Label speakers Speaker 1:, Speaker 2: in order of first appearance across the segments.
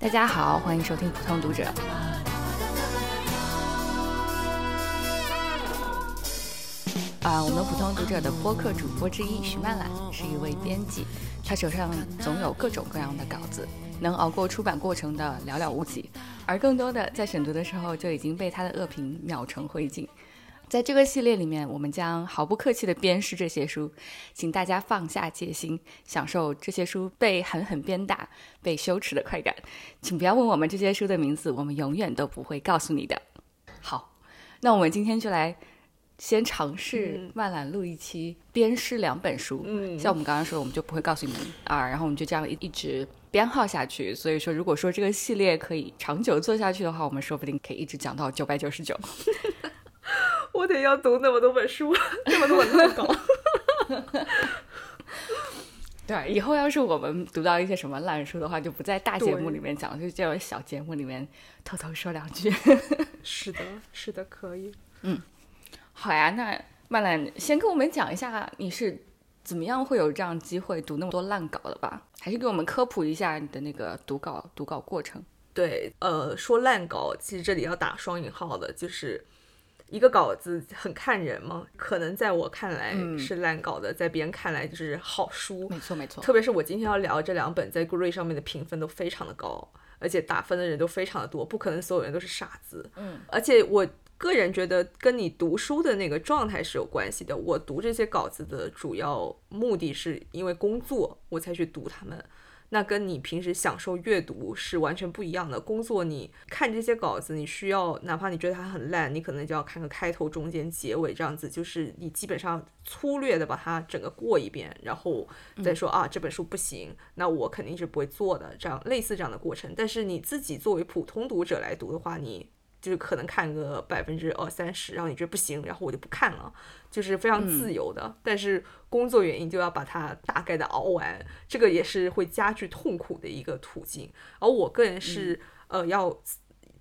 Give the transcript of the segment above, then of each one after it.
Speaker 1: 大家好，欢迎收听普通读者。啊，我们普通读者的播客主播之一徐曼兰是一位编辑，她手上总有各种各样的稿子，能熬过出版过程的寥寥无几，而更多的在审读的时候就已经被他的恶评秒成灰烬。在这个系列里面，我们将毫不客气地鞭尸这些书，请大家放下戒心，享受这些书被狠狠鞭打、被羞耻的快感。请不要问我们这些书的名字，我们永远都不会告诉你的。好，那我们今天就来先尝试万览录一期鞭尸两本书。
Speaker 2: 嗯
Speaker 1: 像我们刚刚说，我们就不会告诉你们啊，然后我们就这样一一直编号下去。所以说，如果说这个系列可以长久做下去的话，我们说不定可以一直讲到九百九十九。
Speaker 2: 我得要读那么多本书，那么多本烂稿。
Speaker 1: 对，以后要是我们读到一些什么烂书的话，就不在大节目里面讲，就在小节目里面偷偷说两句。
Speaker 2: 是的，是的，可以。
Speaker 1: 嗯好呀，那曼兰先跟我们讲一下你是怎么样会有这样机会读那么多烂稿的吧？还是给我们科普一下你的那个读稿读稿过程？
Speaker 2: 对，呃，说烂稿，其实这里要打双引号的，就是一个稿子很看人吗，可能在我看来是烂稿的，在别人看来就是好书。
Speaker 1: 没错没错，
Speaker 2: 特别是我今天要聊这两本，在 Grade 上面的评分都非常的高，而且打分的人都非常的多，不可能所有人都是傻子。
Speaker 1: 嗯，
Speaker 2: 而且我个人觉得跟你读书的那个状态是有关系的。我读这些稿子的主要目的是因为工作，我才去读它们。那跟你平时享受阅读是完全不一样的。工作你看这些稿子，你需要哪怕你觉得它很烂，你可能就要看个开头、中间、结尾这样子，就是你基本上粗略的把它整个过一遍，然后再说、啊这本书不行，那我肯定是不会做的。这样类似这样的过程。但是你自己作为普通读者来读的话，你就是可能看个百分之二三十，然后你觉得不行，然后我就不看了，就是非常自由的。但是工作原因就要把它大概的熬完，这个也是会加剧痛苦的一个途径。而我个人是、呃要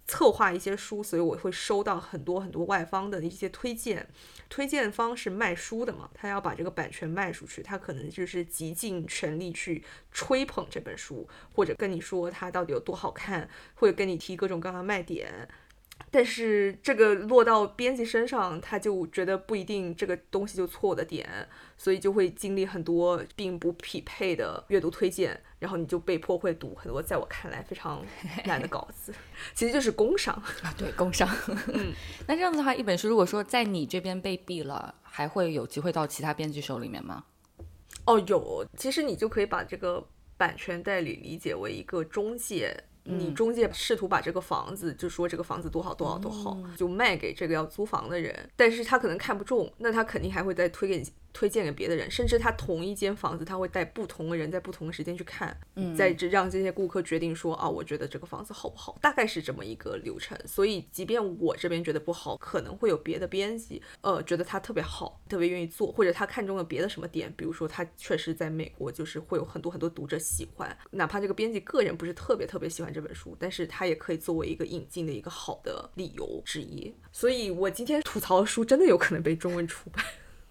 Speaker 2: 策划一些书，所以我会收到很多很多外方的一些推荐。推荐方是卖书的嘛，他要把这个版权卖出去，他可能就是极尽全力去吹捧这本书，或者跟你说它到底有多好看，或者跟你提各种各样的卖点。但是这个落到编辑身上，他就觉得不一定这个东西就错的点，所以就会经历很多并不匹配的阅读推荐，然后你就被迫会读很多在我看来非常烂的稿子，其实就是工伤。
Speaker 1: 啊，对，工伤。嗯，那这样子的话，一本书如果说在你这边被毙了，还会有机会到其他编辑手里面吗？
Speaker 2: 哦，有，其实你就可以把这个版权代理理解为一个中介。你中介试图把这个房子，就说这个房子多好多好多好，就卖给这个要租房的人，但是他可能看不中，那他肯定还会再推给推荐给别的人，甚至他同一间房子，他会带不同的人在不同的时间去看，嗯，再这让这些顾客决定说啊，我觉得这个房子好不好，大概是这么一个流程。所以，即便我这边觉得不好，可能会有别的编辑，呃，觉得他特别好，特别愿意做，或者他看中了别的什么点，比如说他确实在美国就是会有很多很多读者喜欢，哪怕这个编辑个人不是特别特别喜欢这本书，但是他也可以作为一个引进的一个好的理由之一。所以我今天吐槽的书真的有可能被中文出版。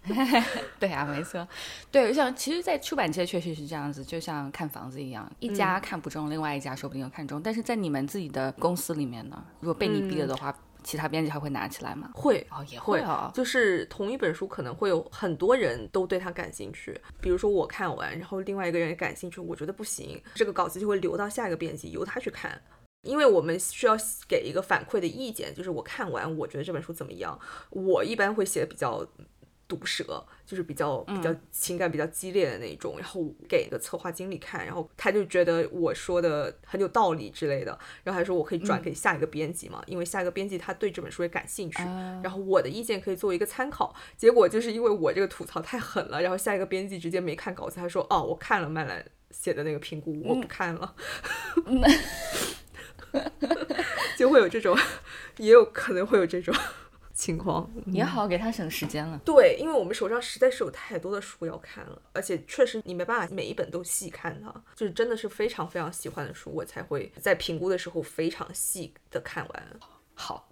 Speaker 1: 对啊，没错，对，像其实，在出版界确实是这样子，就像看房子一样，一家看不中，另外一家说不定又看中。但是在你们自己的公司里面呢，如果被你毙了的话，其他编辑还会拿起来吗？
Speaker 2: 会
Speaker 1: 哦，也
Speaker 2: 会
Speaker 1: 哦。
Speaker 2: 就是同一本书可能会有很多人都对它感兴趣，比如说我看完，然后另外一个人也感兴趣，我觉得不行，这个稿子就会留到下一个编辑，由他去看。因为我们需要给一个反馈的意见，就是我看完我觉得这本书怎么样，我一般会写的比较毒舌，就是比较比较情感比较激烈的那种，然后给个策划经理看，然后他就觉得我说的很有道理之类的，然后还说我可以转给下一个编辑嘛，因为下一个编辑他对这本书也感兴趣，然后我的意见可以作为一个参考。结果就是因为我这个吐槽太狠了，然后下一个编辑直接没看稿子，他说哦，我看了麦兰写的那个评估，我不看了。就会有这种，也有可能会有这种情况。
Speaker 1: 也好，给他省时间了。
Speaker 2: 对，因为我们手上实在是有太多的书要看了，而且确实你没办法每一本都细看它，就是真的是非常非常喜欢的书，我才会在评估的时候非常细的看完。
Speaker 1: 好，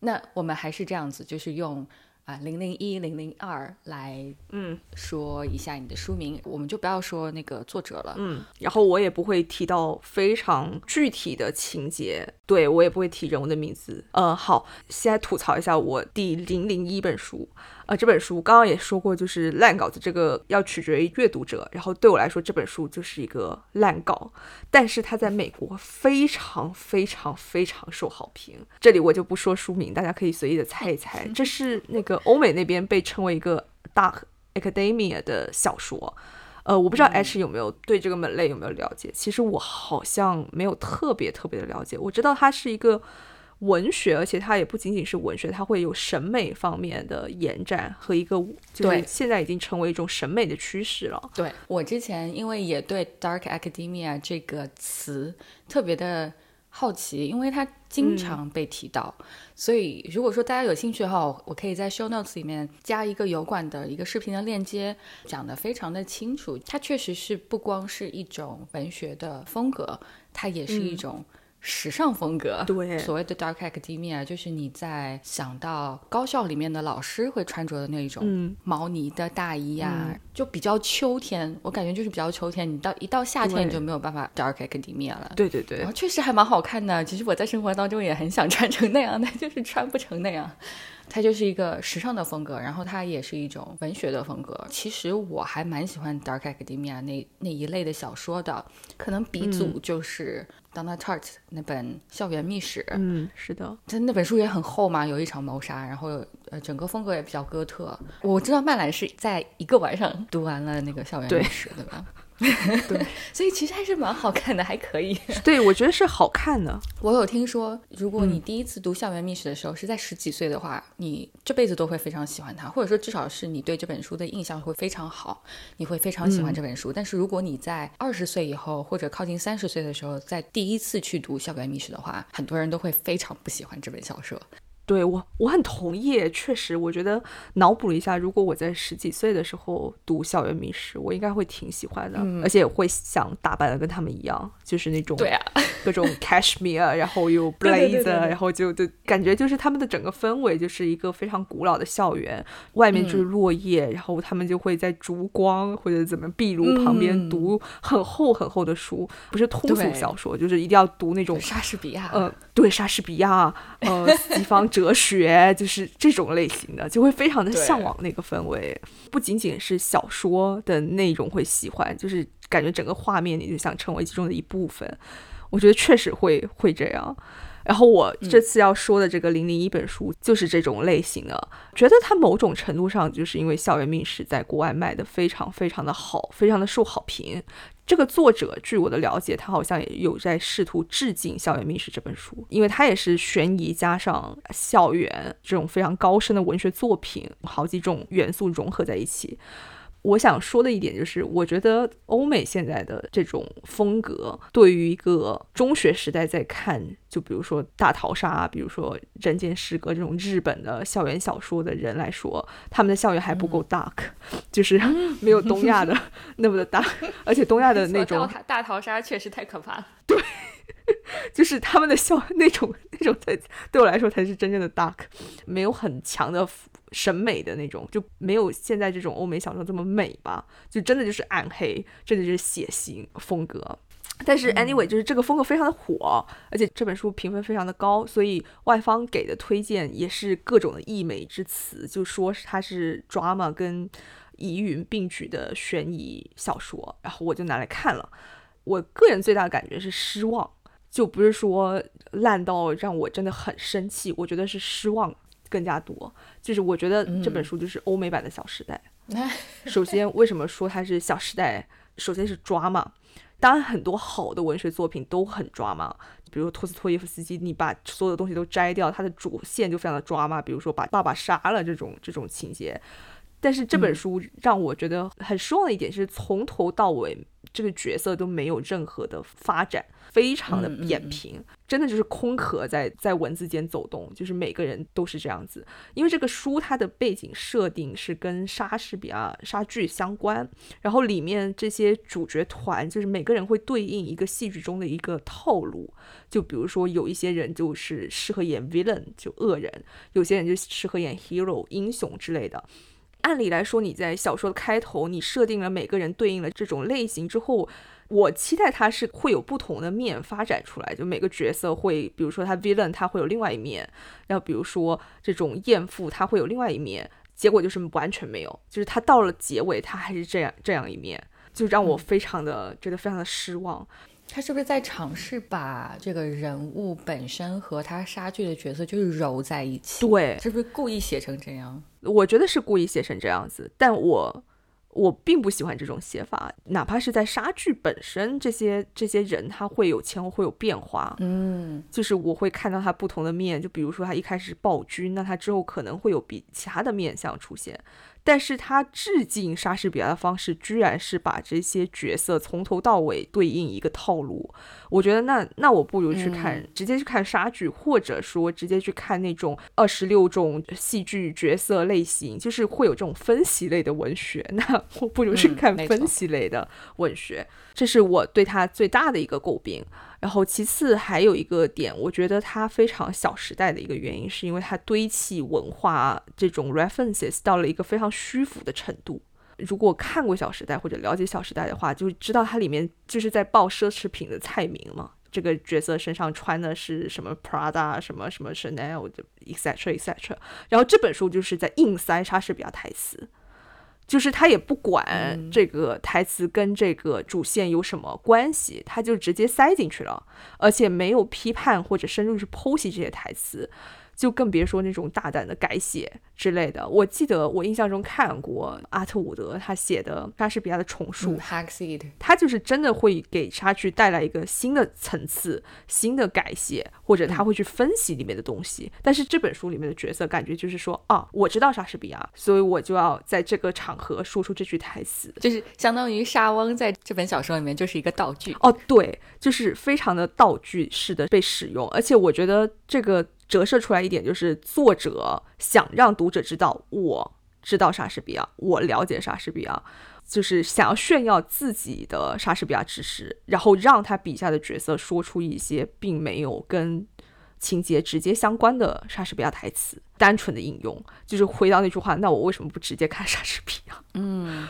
Speaker 1: 那我们还是这样子，就是用啊零零一零零二来
Speaker 2: 嗯
Speaker 1: 说一下你的书名，我们就不要说那个作者了。
Speaker 2: 嗯，然后我也不会提到非常具体的情节，对我也不会提人物的名字。呃，好，现在吐槽一下我第零零一本书。呃，这本书刚刚也说过，就是烂稿子这个要取决于阅读者。然后对我来说，这本书就是一个烂稿，但是它在美国非常非常非常受好评。这里我就不说书名，大家可以随意的猜一猜。这是那个欧美那边被称为一个 dark academia 的小说。呃，我不知道 H 有没有对这个门类有没有了解。其实我好像没有特别特别的了解。我知道它是一个。文学，而且它也不仅仅是文学，它会有审美方面的延展和一个，就是现在已经成为一种审美的趋势了。
Speaker 1: 对我之前，因为也对 dark academia 这个词特别的好奇，因为它经常被提到，所以如果说大家有兴趣的话，我可以在 show notes 里面加一个油管的一个视频的链接，讲的非常的清楚。它确实是不光是一种文学的风格，它也是一种。时尚风格，
Speaker 2: 对，
Speaker 1: 所谓的 dark academia，就是你在想到高校里面的老师会穿着的那种毛呢的大衣呀，就比较秋天，我感觉就是比较秋天。你到一到夏天，你就没有办法 dark academia 了。
Speaker 2: 对对对，
Speaker 1: 然后确实还蛮好看的。其实我在生活当中也很想穿成那样，但就是穿不成那样。它就是一个时尚的风格，然后它也是一种文学的风格。其实我还蛮喜欢 dark academia 那那一类的小说的，可能鼻祖就是 Donna Tartt 那本《校园秘史》。
Speaker 2: 嗯，是的，
Speaker 1: 它那本书也很厚嘛，有一场谋杀，然后呃，整个风格也比较哥特。我知道曼兰是在一个晚上读完了那个《校园秘史》，对吧？
Speaker 2: 对，
Speaker 1: 所以其实还是蛮好看的，还可以。
Speaker 2: 对，我觉得是好看的。
Speaker 1: 我有听说，如果你第一次读《校园秘史》的时候是在十几岁的话，你这辈子都会非常喜欢它，或者说至少是你对这本书的印象会非常好，你会非常喜欢这本书。但是如果你在二十岁以后或者靠近三十岁的时候，在第一次去读《校园秘史》的话，很多人都会非常不喜欢这本小说。
Speaker 2: 对我，我很同意。确实，我觉得脑补了一下，如果我在十几岁的时候读《校园迷失》，我应该会挺喜欢的，而且会想打扮的跟他们一样，就是那种
Speaker 1: 对啊，
Speaker 2: 各种 cashmere，然后有 blazer，然后就就感觉就是他们的整个氛围就是一个非常古老的校园，外面就是落叶，然后他们就会在烛光或者怎么壁炉旁边读很厚很厚的书，不是通俗小说，就是一定要读那种
Speaker 1: 莎士比亚，
Speaker 2: 呃，对，莎士比亚，呃，西方。哲学就是这种类型的，就会非常的向往那个氛围。不仅仅是小说的内容会喜欢，就是感觉整个画面你就想成为其中的一部分。我觉得确实会会这样。然后我这次要说的这个零零一本书就是这种类型的，觉得它某种程度上就是因为《校园密室》在国外卖的非常非常的好，非常的受好评。这个作者，据我的了解，他好像也有在试图致敬《校园密室》这本书，因为他也是悬疑加上校园这种非常高深的文学作品，好几种元素融合在一起。我想说的一点就是，我觉得欧美现在的这种风格，对于一个中学时代在看，就比如说《大逃杀》，比如说《人间失格》这种日本的校园小说的人来说，他们的校园还不够 dark，就是没有东亚的 那么的 dark，而且东亚的那种
Speaker 1: 大逃杀确实太可怕了。
Speaker 2: 对，就是他们的笑 那种那种才对我来说才是真正的 dark，没有很强的。审美的那种就没有现在这种欧美小说这么美吧，就真的就是暗黑，真的就是血腥风格。但是 anyway，就是这个风格非常的火，而且这本书评分非常的高，所以外方给的推荐也是各种的溢美之词，就说它是 drama 跟疑云并举的悬疑小说。然后我就拿来看了，我个人最大的感觉是失望，就不是说烂到让我真的很生气，我觉得是失望。更加多，就是我觉得这本书就是欧美版的《小时代》。首先，为什么说它是《小时代》？首先是抓嘛，当然很多好的文学作品都很抓嘛，比如托斯托耶夫斯基，你把所有的东西都摘掉，它的主线就非常的抓嘛，比如说把爸爸杀了这种这种情节。但是这本书让我觉得很失望的一点是，从头到尾这个角色都没有任何的发展，非常的扁平，真的就是空壳在在文字间走动，就是每个人都是这样子。因为这个书它的背景设定是跟莎士比亚莎剧相关，然后里面这些主角团就是每个人会对应一个戏剧中的一个套路，就比如说有一些人就是适合演 villain 就恶人，有些人就适合演 hero 英雄之类的。按理来说，你在小说的开头，你设定了每个人对应了这种类型之后，我期待它是会有不同的面发展出来，就每个角色会，比如说他 villain 他会有另外一面，然后比如说这种艳妇他会有另外一面，结果就是完全没有，就是他到了结尾他还是这样这样一面，就让我非常的觉得非常的失望。
Speaker 1: 他是不是在尝试把这个人物本身和他杀剧的角色就是揉在一起？
Speaker 2: 对，
Speaker 1: 是不是故意写成这样？
Speaker 2: 我觉得是故意写成这样子，但我我并不喜欢这种写法。哪怕是在杀剧本身，这些这些人他会有前后会有变化，
Speaker 1: 嗯，
Speaker 2: 就是我会看到他不同的面。就比如说他一开始暴君，那他之后可能会有比其他的面相出现。但是他致敬莎士比亚的方式，居然是把这些角色从头到尾对应一个套路。我觉得那那我不如去看，直接去看莎剧，或者说直接去看那种二十六种戏剧角色类型，就是会有这种分析类的文学。那我不如去看分析类的文学。这是我对他最大的一个诟病。然后，其次还有一个点，我觉得它非常《小时代》的一个原因，是因为它堆砌文化这种 references 到了一个非常虚浮的程度。如果看过《小时代》或者了解《小时代》的话，就知道它里面就是在报奢侈品的菜名嘛。这个角色身上穿的是什么 Prada，什么什么 Chanel 的 etc etc。然后这本书就是在硬塞莎士比亚台词。就是他也不管这个台词跟这个主线有什么关系，他就直接塞进去了，而且没有批判或者深入去剖析这些台词。就更别说那种大胆的改写之类的。我记得我印象中看过阿特伍德他写的莎士比亚的重述，他就是真的会给莎剧带来一个新的层次、新的改写，或者他会去分析里面的东西。但是这本书里面的角色感觉就是说，啊，我知道莎士比亚，所以我就要在这个场合说出这句台词，
Speaker 1: 就是相当于莎翁在这本小说里面就是一个道具。
Speaker 2: 哦，对，就是非常的道具式的被使用，而且我觉得这个。折射出来一点，就是作者想让读者知道，我知道莎士比亚，我了解莎士比亚，就是想要炫耀自己的莎士比亚知识，然后让他笔下的角色说出一些并没有跟情节直接相关的莎士比亚台词，单纯的引用，就是回到那句话，那我为什么不直接看莎士比亚？
Speaker 1: 嗯，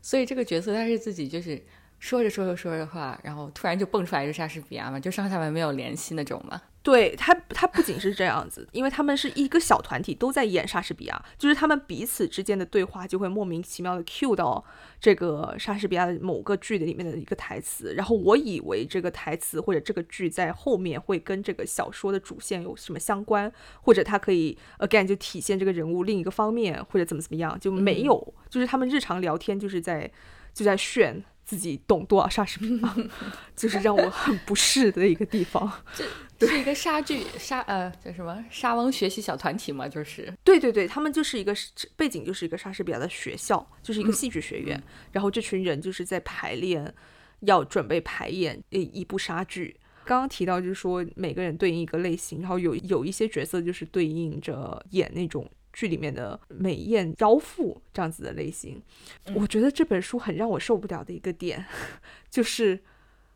Speaker 1: 所以这个角色他是自己就是说着说着说着话，然后突然就蹦出来一个莎士比亚嘛，就上下文没有联系那种嘛。
Speaker 2: 对他，他不仅是这样子，因为他们是一个小团体，都在演莎士比亚，就是他们彼此之间的对话就会莫名其妙的 cue 到这个莎士比亚的某个剧的里面的一个台词，然后我以为这个台词或者这个剧在后面会跟这个小说的主线有什么相关，或者它可以 again 就体现这个人物另一个方面，或者怎么怎么样，就没有，就是他们日常聊天就是在就在炫。自己懂多少莎士比亚，就是让我很不适的一个地方。
Speaker 1: 这是一个莎剧莎呃叫什么莎翁学习小团体嘛？就是
Speaker 2: 对对对，他们就是一个背景，就是一个莎士比亚的学校，就是一个戏剧学院。然后这群人就是在排练，要准备排演一一部莎剧。刚刚提到就是说每个人对应一个类型，然后有有一些角色就是对应着演那种。剧里面的美艳妖妇这样子的类型，我觉得这本书很让我受不了的一个点，就是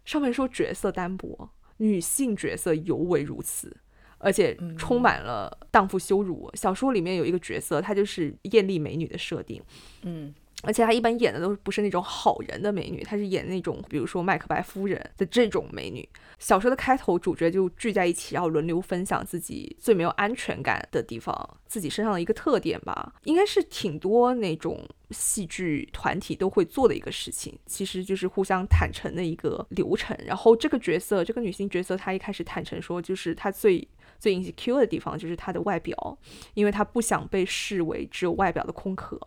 Speaker 2: 上面说角色单薄，女性角色尤为如此，而且充满了荡妇羞辱。小说里面有一个角色，她就是艳丽美女的设定，
Speaker 1: 嗯。
Speaker 2: 而且她一般演的都不是那种好人的美女，她是演那种比如说麦克白夫人的这种美女。小说的开头，主角就聚在一起，然后轮流分享自己最没有安全感的地方，自己身上的一个特点吧，应该是挺多那种戏剧团体都会做的一个事情，其实就是互相坦诚的一个流程。然后这个角色，这个女性角色，她一开始坦诚说，就是她最最 insecure 的地方就是她的外表，因为她不想被视为只有外表的空壳。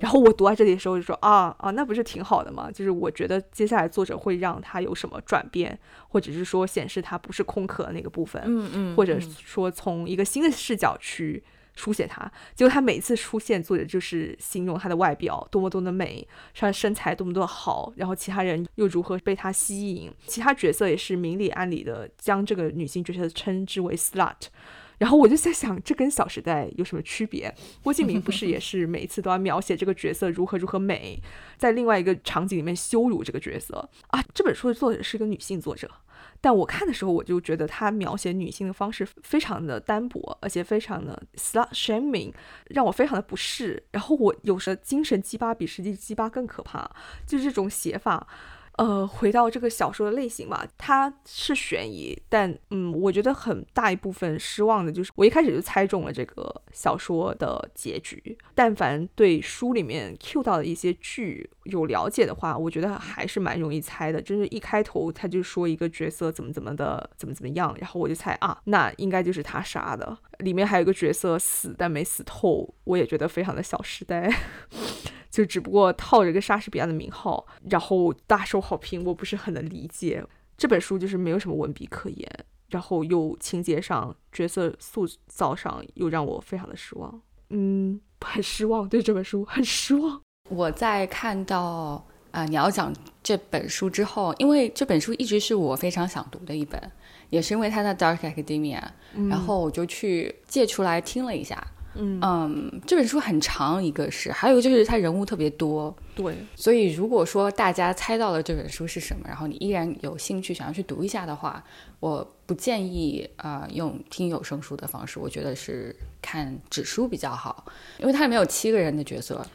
Speaker 2: 然后我读到这里的时候就说啊啊，那不是挺好的吗？就是我觉得接下来作者会让他有什么转变，或者是说显示他不是空壳的那个部分，
Speaker 1: 嗯嗯，
Speaker 2: 或者说从一个新的视角去书写她。结果她每次出现，作者就是形容她的外表多么多么的美，她的身材多么多么好，然后其他人又如何被她吸引，其他角色也是明里暗里的将这个女性角色称之为 slut。然后我就在想，这跟《小时代》有什么区别？郭敬明不是也 是每一次都要描写这个角色如何如何美，在另外一个场景里面羞辱这个角色啊？这本书的作者是一个女性作者，但我看的时候我就觉得她描写女性的方式非常的单薄，而且非常的 slut shaming，让我非常的不适。然后我有时精神鸡巴比实际鸡巴更可怕，就是这种写法。呃，回到这个小说的类型吧，它是悬疑，但嗯，我觉得很大一部分失望的就是我一开始就猜中了这个小说的结局。但凡对书里面 Q 到的一些剧有了解的话，我觉得还是蛮容易猜的。就是一开头他就说一个角色怎么怎么的，怎么怎么样，然后我就猜啊，那应该就是他杀的。里面还有一个角色死但没死透，我也觉得非常的小时代。就只不过套着个莎士比亚的名号，然后大受好评，我不是很能理解。这本书就是没有什么文笔可言，然后又情节上、角色塑造上又让我非常的失望。嗯，很失望，对这本书很失望。
Speaker 1: 我在看到啊你要讲这本书之后，因为这本书一直是我非常想读的一本，也是因为它的 Dark Academia，然后我就去借出来听了一下。嗯。这本书很长，一个是，还有就是它人物特别多，
Speaker 2: 对，
Speaker 1: 所以如果说大家猜到了这本书是什么，然后你依然有兴趣想要去读一下的话，我不建议啊用听有声书的方式，我觉得是看纸书比较好，因为它里面有七个人的角色，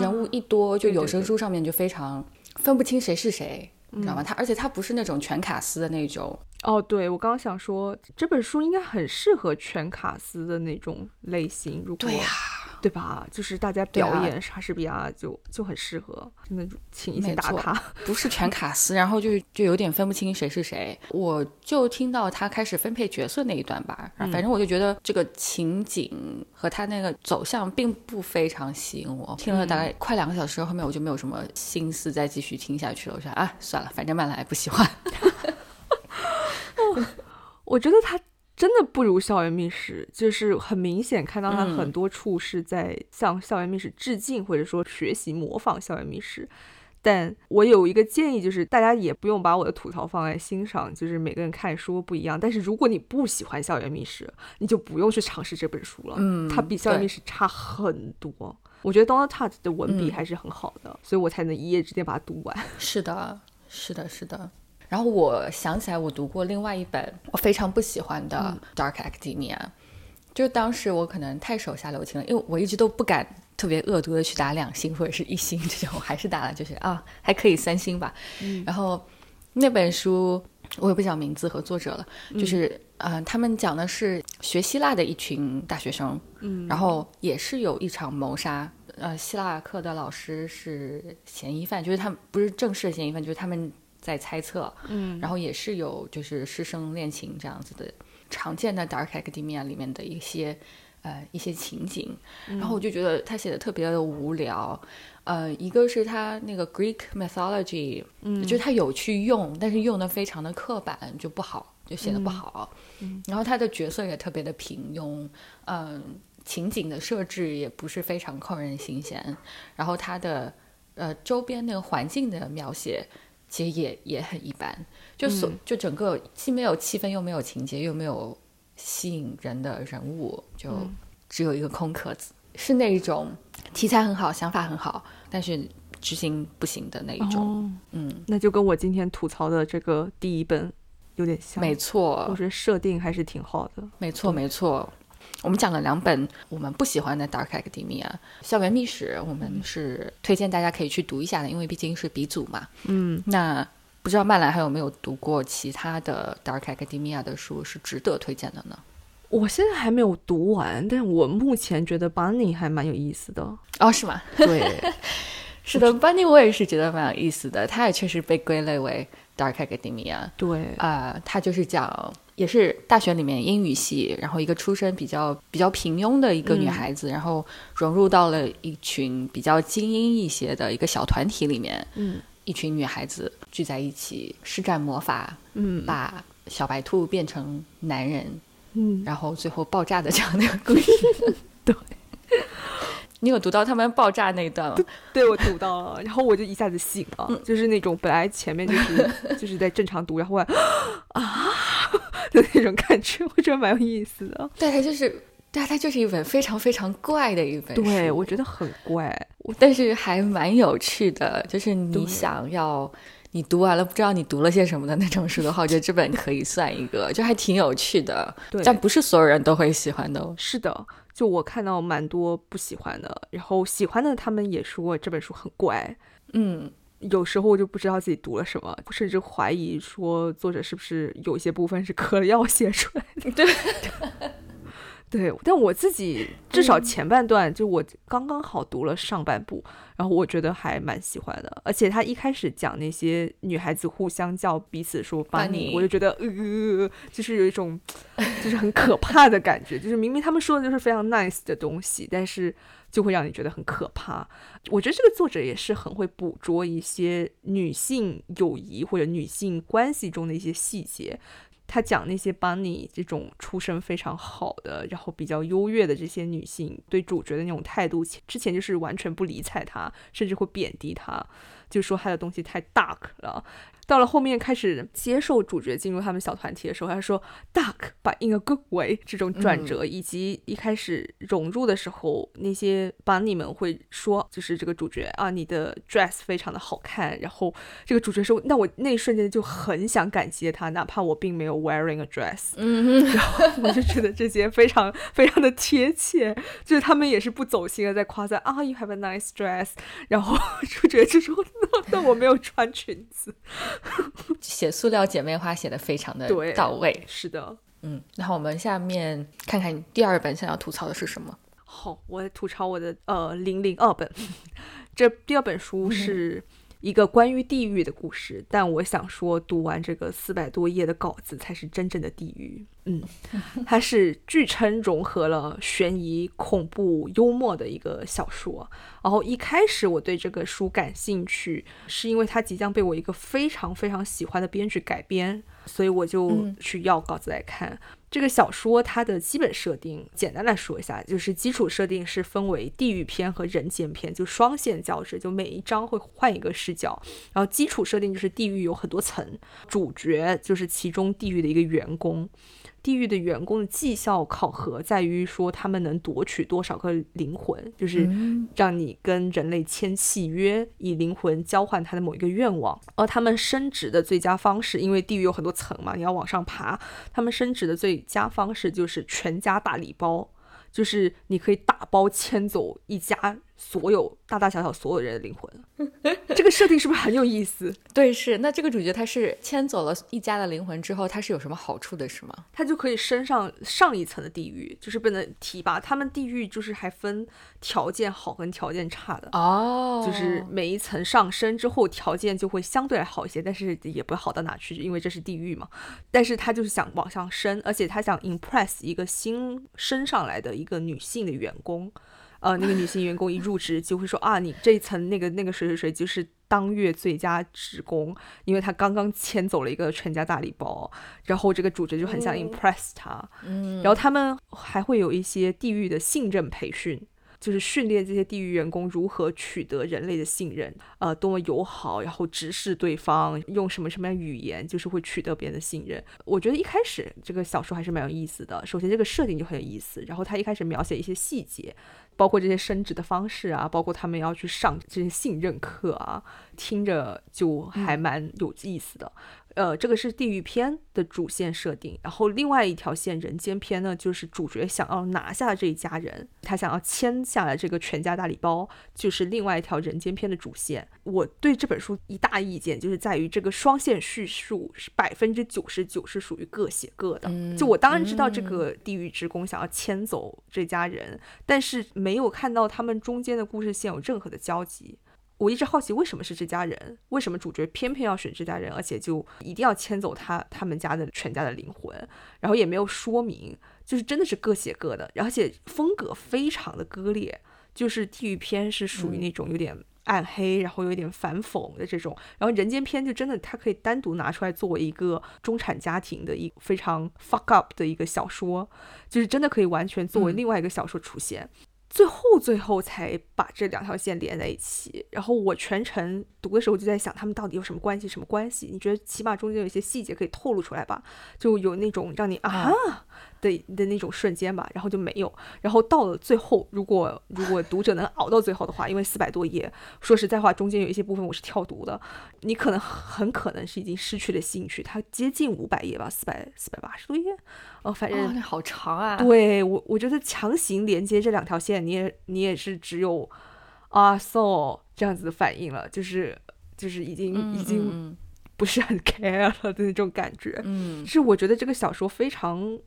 Speaker 1: 人物一多，就有声书上面就非常分不清谁是谁，你知道吗？它而且它不是那种全卡司的那种。
Speaker 2: 哦，对，我刚刚想说这本书应该很适合全卡司的那种类型，如果
Speaker 1: 对呀，
Speaker 2: 对吧？就是大家表演莎士比亚就就很适合，真的请一些大咖。
Speaker 1: 不是全卡司，然后就就有点分不清谁是谁。我就听到他开始分配角色那一段吧，反正我就觉得这个情景和他那个走向并不非常吸引我。听了大概快两个小时，后面我就没有什么心思再继续听下去了。我说啊，算了，反正慢来不喜欢。
Speaker 2: 我觉得他真的不如《校园密室》，就是很明显看到他很多处是在向《校园密室》致敬，或者说学习模仿《校园密室》。但我有一个建议，就是大家也不用把我的吐槽放在心上，就是每个人看书不一样。但是如果你不喜欢《校园密室》，你就不用去尝试这本书了。嗯，它比《校园密室》差很多。我觉得 Donald Touch 的文笔还是很好的，所以我才能一夜之间把它读完。
Speaker 1: 是的，是的，是的。然后我想起来，我读过另外一本我非常不喜欢的《Dark Academia》，就当时我可能太手下留情了，因为我一直都不敢特别恶毒的去打两星或者是一星这种，还是打了就是啊还可以三星吧。然后那本书我也不讲名字和作者了，就是嗯，他们讲的是学希腊的一群大学生，嗯，然后也是有一场谋杀，呃，希腊课的老师是嫌疑犯，就是他们不是正式的嫌疑犯，就是他们。在猜测，嗯，然后也是有就是师生恋情这样子的常见的《Dark Academia》里面的一些呃一些情景，然后我就觉得他写的特别的无聊，呃，一个是他那个 Greek mythology，嗯，就是他有去用，但是用的非常的刻板，就不好，就写的不好，嗯，然后他的角色也特别的平庸，嗯，情景的设置也不是非常扣人心弦，然后他的呃周边那个环境的描写。其实也也很一般，就所就整个既没有气氛，又没有情节，又没有吸引人的人物，就只有一个空壳子，是那一种题材很好，想法很好，但是执行不行的那一种。嗯，
Speaker 2: 那就跟我今天吐槽的这个第一本有点像。
Speaker 1: 没错，
Speaker 2: 就是设定还是挺好的。
Speaker 1: 没错，没错。我们讲了两本我们不喜欢的《Dark Academia》校园秘史，我们是推荐大家可以去读一下的，因为毕竟是鼻祖嘛。
Speaker 2: 嗯，
Speaker 1: 那不知道曼兰还有没有读过其他的《Dark Academia》的书是值得推荐的呢？
Speaker 2: 我现在还没有读完，但我目前觉得 Bunny 还蛮有意思的。
Speaker 1: 哦，是吗？
Speaker 2: 对，
Speaker 1: 是的，Bunny 我也是觉得蛮有意思的，它也确实被归类为。Dark Academia，
Speaker 2: 对，
Speaker 1: 啊，他就是讲，也是大学里面英语系，然后一个出身比较比较平庸的一个女孩子，然后融入到了一群比较精英一些的一个小团体里面，
Speaker 2: 嗯，
Speaker 1: 一群女孩子聚在一起施展魔法，
Speaker 2: 嗯，
Speaker 1: 把小白兔变成男人，
Speaker 2: 嗯，
Speaker 1: 然后最后爆炸的这样的故事。
Speaker 2: 对，
Speaker 1: 你有读到他们爆炸那一段吗？
Speaker 2: 对我读到了，然后我就一下子醒了，就是那种本来前面就是 就是在正常读，然后我 啊 的那种感觉，我觉得蛮有意思的。
Speaker 1: 对，它就是，对，它就是一本非常非常怪的一本书。
Speaker 2: 对，我觉得很怪，
Speaker 1: 但是还蛮有趣的。就是你想要你读完了不知道你读了些什么的那种书的话，我觉得这本可以算一个，就还挺有趣的。
Speaker 2: 对，
Speaker 1: 但不是所有人都会喜欢的。哦。
Speaker 2: 是的。就我看到蛮多不喜欢的，然后喜欢的他们也说这本书很怪，
Speaker 1: 嗯，
Speaker 2: 有时候我就不知道自己读了什么，甚至怀疑说作者是不是有些部分是嗑了药写出来的。
Speaker 1: 对。
Speaker 2: 对，但我自己至少前半段就我刚刚好读了上半部，然后我觉得还蛮喜欢的。而且他一开始讲那些女孩子互相叫彼此说“班尼”，我就觉得呃，就是有一种就是很可怕的感觉。就是明明他们说的就是非常 nice 的东西，但是就会让你觉得很可怕。我觉得这个作者也是很会捕捉一些女性友谊或者女性关系中的一些细节。他讲那些班尼这种出身非常好的，然后比较优越的这些女性对主角的那种态度，之前就是完全不理睬他，甚至会贬低他，就说他的东西太 dark 了。到了后面开始接受主角进入他们小团体的时候，他说 “duck”，but in a good way 这种转折，以及一开始融入的时候，那些 bunny 们会说，就是这个主角啊，你的 dress 非常的好看。然后这个主角说，那我那一瞬间就很想感谢他，哪怕我并没有 wearing a dress。
Speaker 1: 嗯，
Speaker 2: 然后我就觉得这些非常非常的贴切，就是他们也是不走心的在夸赞啊，you have a nice dress。然后主角就说，那我没有穿裙子。
Speaker 1: 写塑料姐妹花写的非常的到位，
Speaker 2: 是的，
Speaker 1: 嗯。然后我们下面看看第二本想要吐槽的是什么？
Speaker 2: 好，我吐槽我的呃零零二本，这第二本书是。一个关于地狱的故事，但我想说，读完这个四百多页的稿子才是真正的地狱。嗯，它是据称融合了悬疑、恐怖、幽默的一个小说。然后一开始我对这个书感兴趣，是因为它即将被我一个非常非常喜欢的编剧改编，所以我就去要稿子来看。这个小说它的基本设定，简单来说一下，就是基础设定是分为地狱篇和人间篇，就双线交织，就每一章会换一个视角。然后基础设定就是地狱有很多层，主角就是其中地狱的一个员工。地狱的员工的绩效考核在于说他们能夺取多少个灵魂，就是让你跟人类签契约，以灵魂交换他的某一个愿望。而他们升职的最佳方式，因为地狱有很多层嘛，你要往上爬，他们升职的最佳方式就是全家大礼包，就是你可以打包迁走一家。所有大大小小所有人的灵魂，这个设定是不是很有意思？
Speaker 1: 对，是。那这个主角他是牵走了一家的灵魂之后，他是有什么好处的，是吗？
Speaker 2: 他就可以升上上一层的地狱，就是不能提拔。他们地狱就是还分条件好跟条件差的
Speaker 1: 哦，
Speaker 2: 就是每一层上升之后条件就会相对好一些，但是也不会好到哪去，因为这是地狱嘛。但是他就是想往上升，而且他想 impress 一个新升上来的一个女性的员工。呃，那个女性员工一入职就会说啊，你这一层那个那个谁谁谁就是当月最佳职工，因为他刚刚签走了一个全家大礼包，然后这个主角就很想 impress 他，
Speaker 1: 嗯，
Speaker 2: 然后他们还会有一些地域的信任培训。就是训练这些地狱员工如何取得人类的信任，呃，多么友好，然后直视对方，用什么什么样语言，就是会取得别人的信任。我觉得一开始这个小说还是蛮有意思的。首先这个设定就很有意思，然后他一开始描写一些细节，包括这些升职的方式啊，包括他们要去上这些信任课啊，听着就还蛮有意思的。呃，这个是地狱篇的主线设定，然后另外一条线人间篇呢，就是主角想要拿下这一家人，他想要签下来这个全家大礼包，就是另外一条人间篇的主线。我对这本书一大意见就是在于这个双线叙述是百分之九十九是属于各写各的。就我当然知道这个地狱职工想要牵走这家人，但是没有看到他们中间的故事线有任何的交集。我一直好奇，为什么是这家人？为什么主角偏偏要选这家人，而且就一定要牵走他他们家的全家的灵魂？然后也没有说明，就是真的是各写各的，而且风格非常的割裂。就是地狱篇是属于那种有点暗黑，然后有一点反讽的这种。然后人间篇就真的它可以单独拿出来作为一个中产家庭的一非常 fuck up 的一个小说，就是真的可以完全作为另外一个小说出现。最后，最后才把这两条线连在一起。然后我全程读的时候就在想，他们到底有什么关系？什么关系？你觉得起码中间有一些细节可以透露出来吧？就有那种让你啊。的的那种瞬间吧，然后就没有，然后到了最后，如果如果读者能熬到最后的话，因为四百多页，说实在话，中间有一些部分我是跳读的，你可能很可能是已经失去了兴趣。它接近五百页吧，四百四百八十多页，哦，反正
Speaker 1: 好长啊。
Speaker 2: 对我，我觉得强行连接这两条线，你也你也是只有啊，so 这样子的反应了，就是就是已经已经 不是很 care 了的那种感觉。
Speaker 1: 嗯，
Speaker 2: 是我觉得这个小说非常。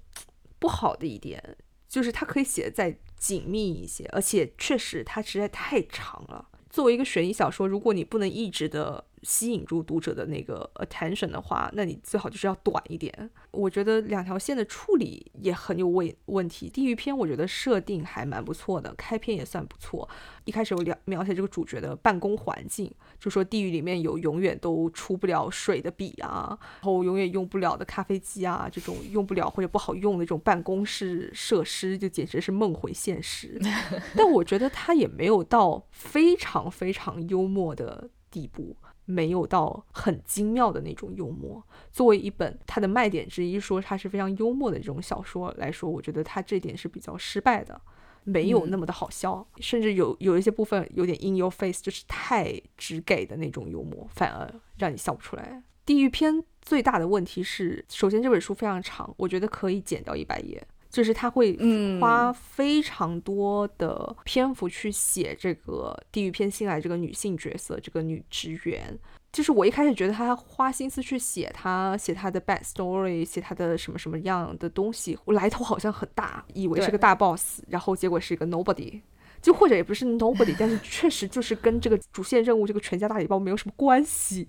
Speaker 2: 不好的一点就是它可以写的再紧密一些，而且确实它实在太长了。作为一个悬疑小说，如果你不能一直的。吸引住读者的那个 attention 的话，那你最好就是要短一点。我觉得两条线的处理也很有问问题。地狱篇我觉得设定还蛮不错的，开篇也算不错。一开始我描描写这个主角的办公环境，就说地狱里面有永远都出不了水的笔啊，然后永远用不了的咖啡机啊，这种用不了或者不好用的这种办公室设施，就简直是梦回现实。但我觉得他也没有到非常非常幽默的地步。没有到很精妙的那种幽默。作为一本它的卖点之一，说它是非常幽默的这种小说来说，我觉得它这点是比较失败的，没有那么的好笑，甚至有有一些部分有点 in your face，就是太直给的那种幽默，反而让你笑不出来。地狱篇最大的问题是，首先这本书非常长，我觉得可以减掉一百页。就是他会花非常多的篇幅去写这个地狱篇新来这个女性角色，这个女职员。就是我一开始觉得他花心思去写他，写他的 bad story，写他的什么什么样的东西，我来头好像很大，以为是个大 boss，然后结果是一个 nobody，就或者也不是 nobody，但是确实就是跟这个主线任务这个全家大礼包没有什么关系。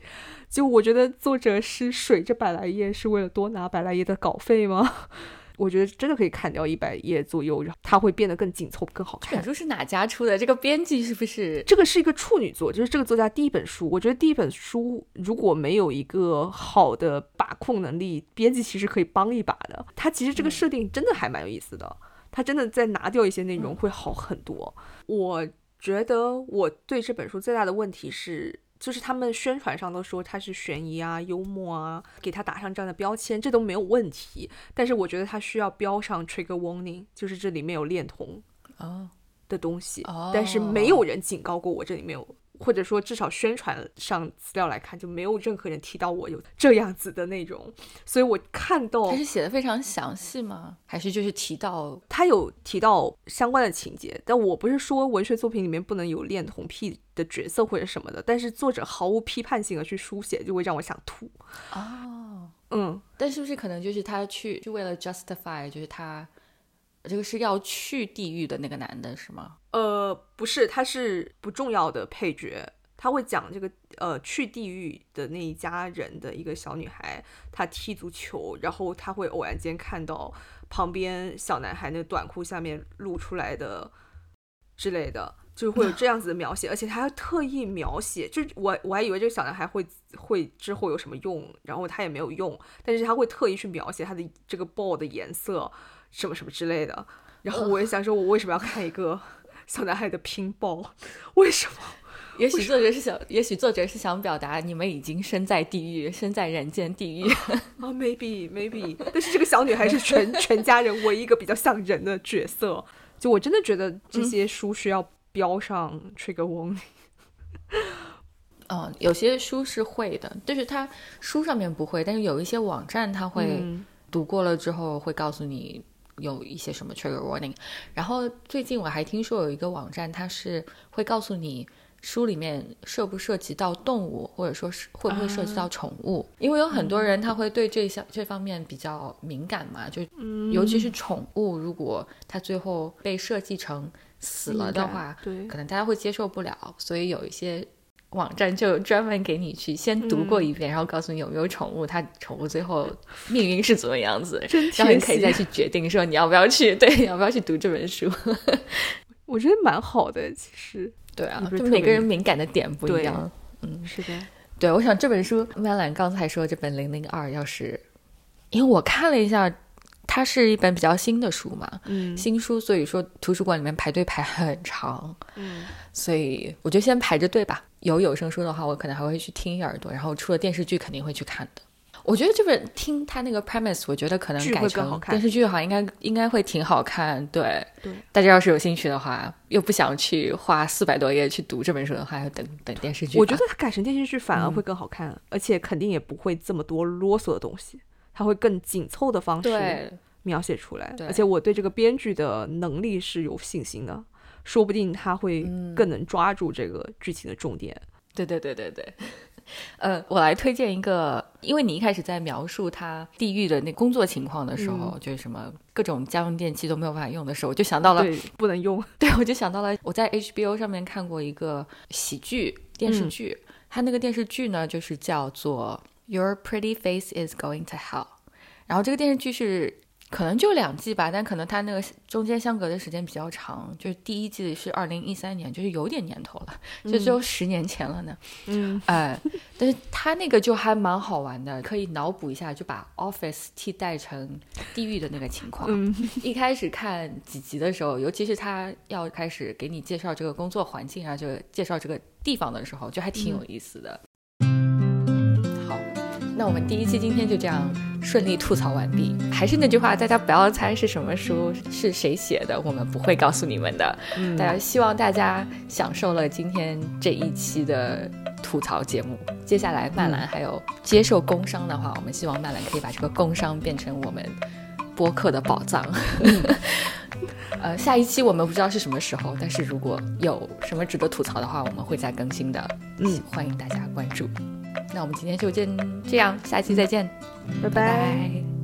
Speaker 2: 就我觉得作者是水这百来页是为了多拿百来页的稿费吗？我觉得真的可以砍掉一百页左右，然后它会变得更紧凑、更好看。
Speaker 1: 这本书是哪家出的？这个编辑是不是？
Speaker 2: 这个是一个处女作，就是这个作家第一本书。我觉得第一本书如果没有一个好的把控能力，编辑其实可以帮一把的。他其实这个设定真的还蛮有意思的，他真的再拿掉一些内容会好很多。我觉得我对这本书最大的问题是。就是他们宣传上都说它是悬疑啊、幽默啊，给它打上这样的标签，这都没有问题。但是我觉得它需要标上 trigger warning，就是这里面有恋童
Speaker 1: 哦
Speaker 2: 的东西，但是没有人警告过我这里面有。或者说，至少宣传上资料来看，就没有任何人提到我有这样子的内容，所以我看到
Speaker 1: 他是写的非常详细吗？还是就是提到
Speaker 2: 他有提到相关的情节？但我不是说文学作品里面不能有恋童癖的角色或者什么的，但是作者毫无批判性的去书写，就会让我想吐。
Speaker 1: 哦，
Speaker 2: 嗯，
Speaker 1: 但是不是可能就是他去就为了 justify，就是他。这个是要去地狱的那个男的是吗？
Speaker 2: 呃，不是，他是不重要的配角。他会讲这个呃去地狱的那一家人的一个小女孩，她踢足球，然后他会偶然间看到旁边小男孩那个短裤下面露出来的之类的，就会有这样子的描写，而且他还特意描写，就我我还以为这个小男孩会会之后有什么用，然后他也没有用，但是他会特意去描写他的这个 ball 的颜色。什么什么之类的，然后我也想说，我为什么要看一个 小男孩的拼包？为什么？
Speaker 1: 也许作者是想，也许作者是想表达你们已经身在地狱，身在人间地狱
Speaker 2: 啊？Maybe maybe，但是这个小女孩是全全家人唯一一个比较像人的角色。就我真的觉得这些书需要标上 trigger warning。
Speaker 1: 嗯，有些书是会的，就是它书上面不会，但是有一些网站它会读过了之后会告诉你。有一些什么 trigger warning，然后最近我还听说有一个网站，它是会告诉你书里面涉不涉及到动物，或者说是会不会涉及到宠物，因为有很多人他会对这项这方面比较敏感嘛，就尤其是宠物，如果它最后被设计成死了的话，
Speaker 2: 对，
Speaker 1: 可能大家会接受不了，所以有一些。网站就专门给你去先读过一遍，然后告诉你有没有宠物，它宠物最后命运是怎么样子，然后你可以再去决定说你要不要去，对，要不要去读这本书。
Speaker 2: 我觉得蛮好的，其实。
Speaker 1: 对啊就每个人敏感的点不一样。嗯，
Speaker 3: 是的，
Speaker 1: 对，我想这本书，麦兰刚才说这本《零零二》，要是因为我看了一下，它是一本比较新的书嘛，
Speaker 3: 嗯
Speaker 1: 新书，所以说图书馆里面排队排很长，
Speaker 3: 嗯
Speaker 1: 所以我就先排着队吧。有有声书的话，我可能还会去听一耳朵，然后出了电视剧肯定会去看的。我觉得这本听它那个 premise，我觉得可能
Speaker 3: 剧
Speaker 1: 改成电视剧的话，应该应该会挺好看。对，
Speaker 3: 对，
Speaker 1: 大家要是有兴趣的话，又不想去花四百多页去读这本书的话，要等等电视剧。
Speaker 3: 我觉得它改成电视剧反而
Speaker 1: 嗯
Speaker 3: 会更好看，而且肯定也不会这么多啰嗦的东西，它会更紧凑的方式，描写出来。而且我对这个编剧的能力是有信心的，说不定他会
Speaker 1: 嗯
Speaker 3: 更能抓住这个剧情的重点。
Speaker 1: 对对对对对，呃，我来推荐一个，因为你一开始在描述他地狱的那工作情况的时候，就是什么各种家用电器都没有办法用的时候，我就想到了，
Speaker 3: 不能用。
Speaker 1: 对我就想到了我在 HBO 上面看过一个喜剧电视剧，它那个电视剧呢就是叫做《Your Pretty Face Is Going to Hell》，然后这个电视剧是。可能就两季吧，但可能它那个中间相隔的时间比较长，就是第一季是二零一三年，就是有点年头了，就只有十年前了呢。
Speaker 3: 嗯，
Speaker 1: 哎，但是它那个就还蛮好玩的，可以脑补一下，就把 Office 替代成地狱的那个情况。
Speaker 3: 嗯
Speaker 1: 一开始看几集的时候，尤其是他要开始给你介绍这个工作环境啊，就介绍这个地方的时候，就还挺有意思的。好，那我们第一期今天就这样顺利吐槽完毕。还是那句话，大家不要猜是什么书，是谁写的，我们不会告诉你们的。
Speaker 3: 嗯
Speaker 1: 大家希望大家享受了今天这一期的吐槽节目。接下来曼兰还有接受工伤的话，我们希望曼兰可以把这个工伤变成我们播客的宝藏。呃，下一期我们不知道是什么时候，但是如果有什么值得吐槽的话，我们会再更新的。
Speaker 3: 嗯，
Speaker 1: 欢迎大家关注。那我们今天就先这样，下期再见，
Speaker 3: 拜。
Speaker 1: 拜拜